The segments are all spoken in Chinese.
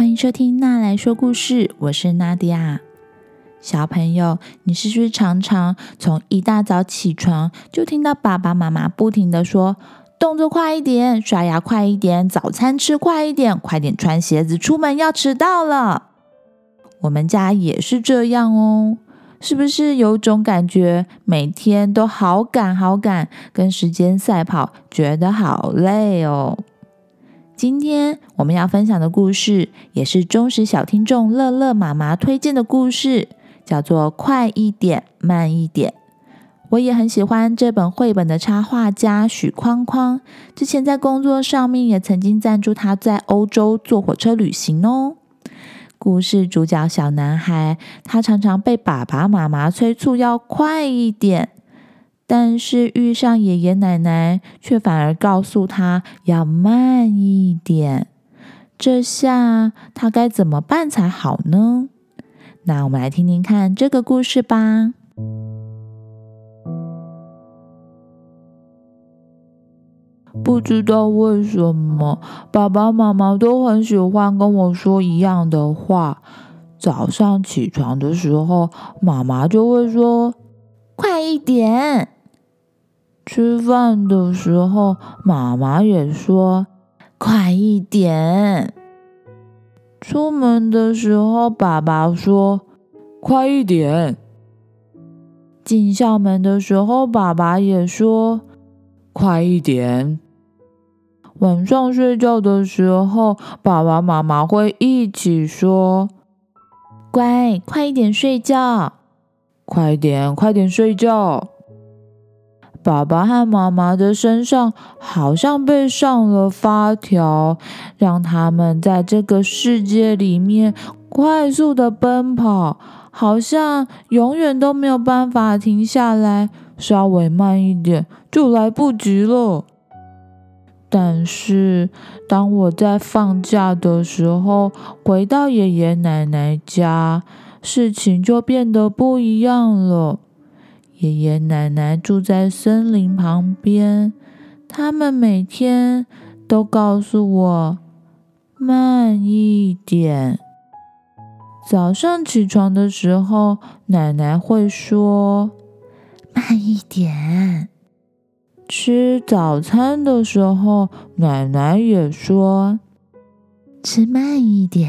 欢迎收听娜来说故事，我是娜迪亚。小朋友，你是不是常常从一大早起床就听到爸爸妈妈不停的说：“动作快一点，刷牙快一点，早餐吃快一点，快点穿鞋子出门，要迟到了。”我们家也是这样哦，是不是有种感觉，每天都好赶好赶，跟时间赛跑，觉得好累哦？今天我们要分享的故事，也是忠实小听众乐乐妈妈推荐的故事，叫做《快一点，慢一点》。我也很喜欢这本绘本的插画家许框框，之前在工作上面也曾经赞助他在欧洲坐火车旅行哦。故事主角小男孩，他常常被爸爸妈妈催促要快一点。但是遇上爷爷奶奶，却反而告诉他要慢一点。这下他该怎么办才好呢？那我们来听听看这个故事吧。不知道为什么，爸爸妈妈都很喜欢跟我说一样的话。早上起床的时候，妈妈就会说：“快一点。”吃饭的时候，妈妈也说：“快一点。”出门的时候，爸爸说：“快一点。”进校门的时候，爸爸也说：“快一点。”晚上睡觉的时候，爸爸妈妈会一起说：“乖，快一点睡觉，快点，快点睡觉。”爸爸和妈妈的身上好像被上了发条，让他们在这个世界里面快速的奔跑，好像永远都没有办法停下来。稍微慢一点就来不及了。但是当我在放假的时候回到爷爷奶奶家，事情就变得不一样了。爷爷奶奶住在森林旁边，他们每天都告诉我慢一点。早上起床的时候，奶奶会说慢一点；吃早餐的时候，奶奶也说吃慢一点；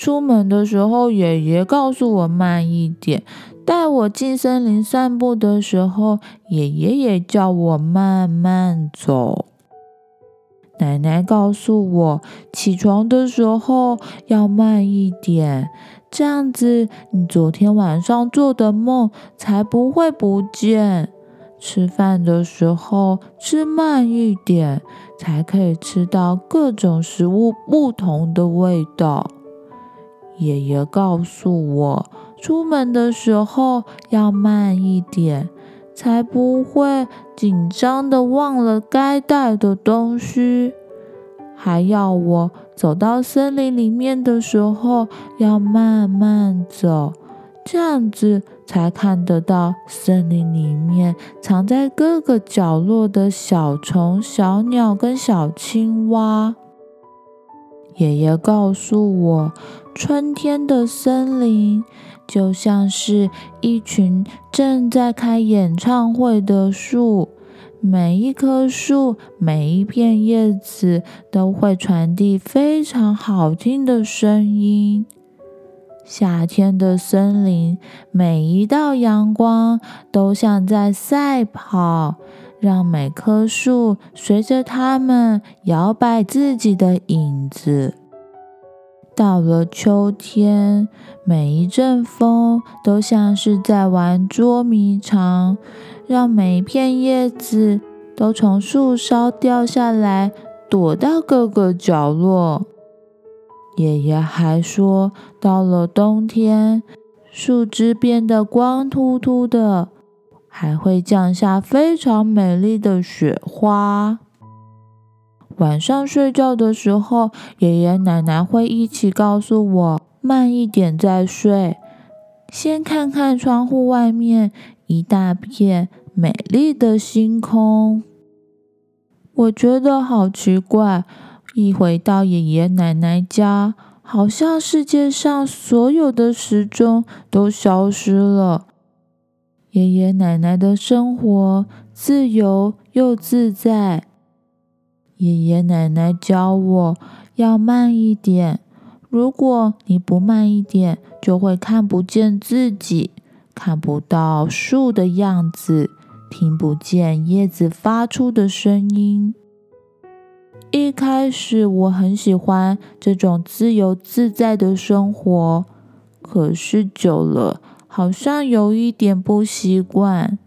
出门的时候，爷爷告诉我慢一点。带我进森林散步的时候，爷爷也叫我慢慢走。奶奶告诉我，起床的时候要慢一点，这样子你昨天晚上做的梦才不会不见。吃饭的时候吃慢一点，才可以吃到各种食物不同的味道。爷爷告诉我。出门的时候要慢一点，才不会紧张的忘了该带的东西。还要我走到森林里面的时候要慢慢走，这样子才看得到森林里面藏在各个角落的小虫、小鸟跟小青蛙。爷爷告诉我，春天的森林。就像是一群正在开演唱会的树，每一棵树、每一片叶子都会传递非常好听的声音。夏天的森林，每一道阳光都像在赛跑，让每棵树随着它们摇摆自己的影子。到了秋天，每一阵风都像是在玩捉迷藏，让每一片叶子都从树梢掉下来，躲到各个角落。爷爷还说，到了冬天，树枝变得光秃秃的，还会降下非常美丽的雪花。晚上睡觉的时候，爷爷奶奶会一起告诉我慢一点再睡，先看看窗户外面一大片美丽的星空。我觉得好奇怪，一回到爷爷奶奶家，好像世界上所有的时钟都消失了。爷爷奶奶的生活自由又自在。爷爷奶奶教我要慢一点，如果你不慢一点，就会看不见自己，看不到树的样子，听不见叶子发出的声音。一开始我很喜欢这种自由自在的生活，可是久了好像有一点不习惯。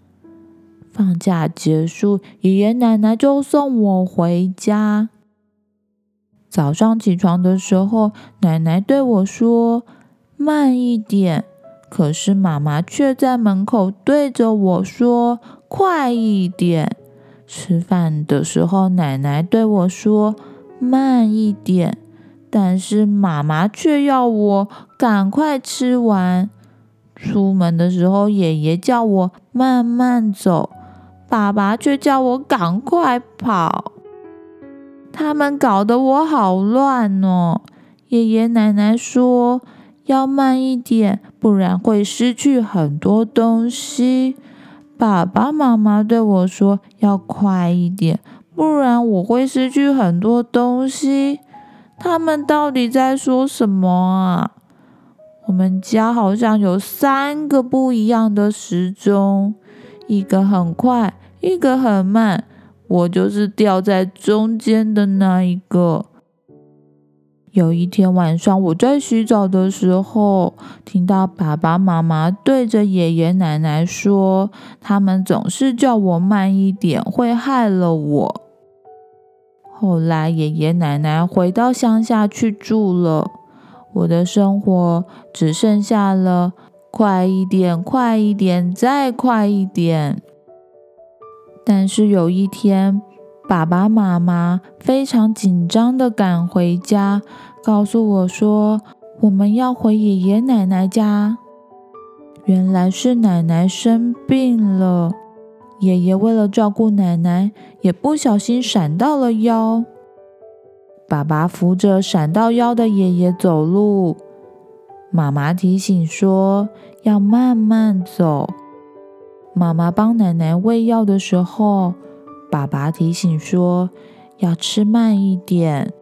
放假结束，爷爷奶奶就送我回家。早上起床的时候，奶奶对我说：“慢一点。”可是妈妈却在门口对着我说：“快一点。”吃饭的时候，奶奶对我说：“慢一点。”但是妈妈却要我赶快吃完。出门的时候，爷爷叫我慢慢走，爸爸却叫我赶快跑。他们搞得我好乱哦。爷爷奶奶说要慢一点，不然会失去很多东西。爸爸妈妈对我说：“要快一点，不然我会失去很多东西。”他们到底在说什么啊？我们家好像有三个不一样的时钟，一个很快，一个很慢，我就是掉在中间的那一个。有一天晚上，我在洗澡的时候，听到爸爸妈妈对着爷爷奶奶说：“他们总是叫我慢一点，会害了我。”后来，爷爷奶奶回到乡下去住了，我的生活只剩下了快一点、快一点、再快一点。但是有一天，爸爸妈妈非常紧张的赶回家，告诉我说：“我们要回爷爷奶奶家。”原来是奶奶生病了，爷爷为了照顾奶奶，也不小心闪到了腰。爸爸扶着闪到腰的爷爷走路，妈妈提醒说要慢慢走。妈妈帮奶奶喂药的时候。爸爸提醒说：“要吃慢一点。”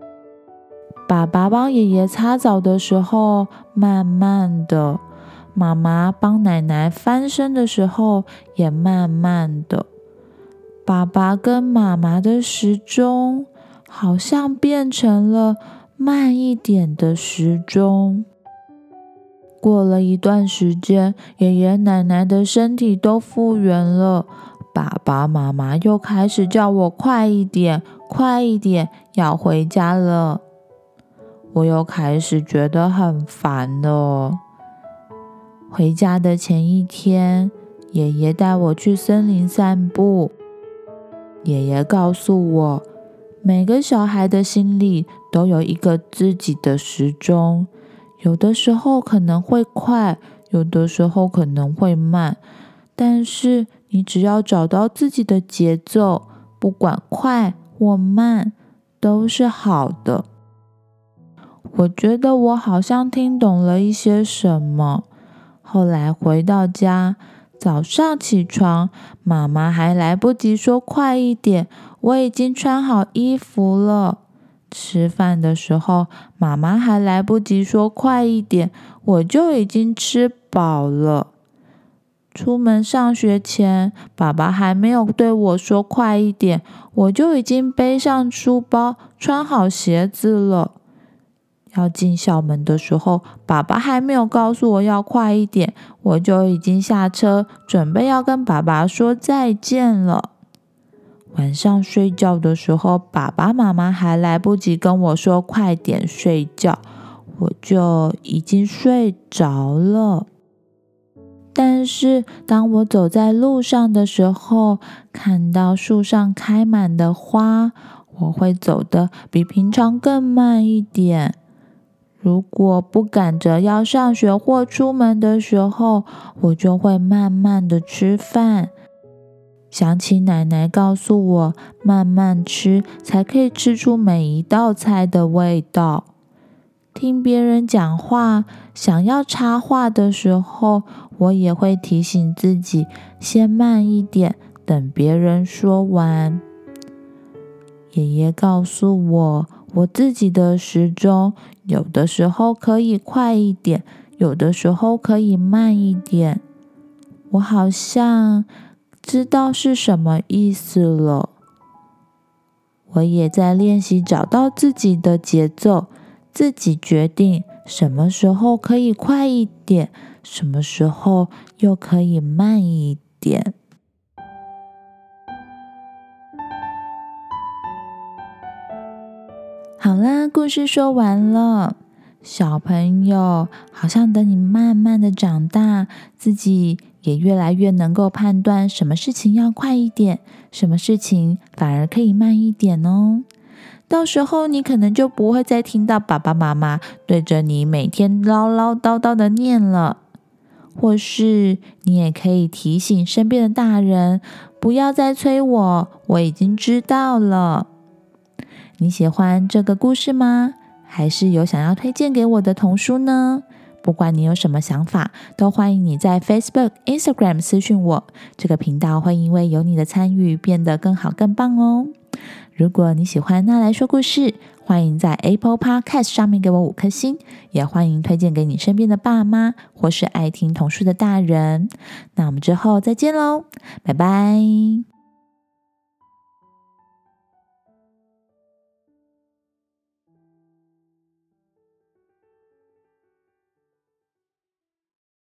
爸爸帮爷爷擦澡的时候，慢慢的；妈妈帮奶奶翻身的时候，也慢慢的。爸爸跟妈妈的时钟好像变成了慢一点的时钟。过了一段时间，爷爷奶奶的身体都复原了。爸爸妈妈又开始叫我快一点，快一点，要回家了。我又开始觉得很烦了。回家的前一天，爷爷带我去森林散步。爷爷告诉我，每个小孩的心里都有一个自己的时钟，有的时候可能会快，有的时候可能会慢，但是。你只要找到自己的节奏，不管快或慢，都是好的。我觉得我好像听懂了一些什么。后来回到家，早上起床，妈妈还来不及说快一点，我已经穿好衣服了。吃饭的时候，妈妈还来不及说快一点，我就已经吃饱了。出门上学前，爸爸还没有对我说快一点，我就已经背上书包、穿好鞋子了。要进校门的时候，爸爸还没有告诉我要快一点，我就已经下车，准备要跟爸爸说再见了。晚上睡觉的时候，爸爸妈妈还来不及跟我说快点睡觉，我就已经睡着了。但是，当我走在路上的时候，看到树上开满的花，我会走得比平常更慢一点。如果不赶着要上学或出门的时候，我就会慢慢的吃饭。想起奶奶告诉我，慢慢吃才可以吃出每一道菜的味道。听别人讲话，想要插话的时候，我也会提醒自己先慢一点，等别人说完。爷爷告诉我，我自己的时钟有的时候可以快一点，有的时候可以慢一点。我好像知道是什么意思了。我也在练习找到自己的节奏。自己决定什么时候可以快一点，什么时候又可以慢一点。好啦，故事说完了。小朋友，好像等你慢慢的长大，自己也越来越能够判断什么事情要快一点，什么事情反而可以慢一点哦。到时候你可能就不会再听到爸爸妈妈对着你每天唠唠叨叨的念了，或是你也可以提醒身边的大人不要再催我，我已经知道了。你喜欢这个故事吗？还是有想要推荐给我的童书呢？不管你有什么想法，都欢迎你在 Facebook、Instagram 私讯我，这个频道会因为有你的参与变得更好、更棒哦。如果你喜欢那来说故事，欢迎在 Apple Podcast 上面给我五颗星，也欢迎推荐给你身边的爸妈或是爱听童书的大人。那我们之后再见喽，拜拜。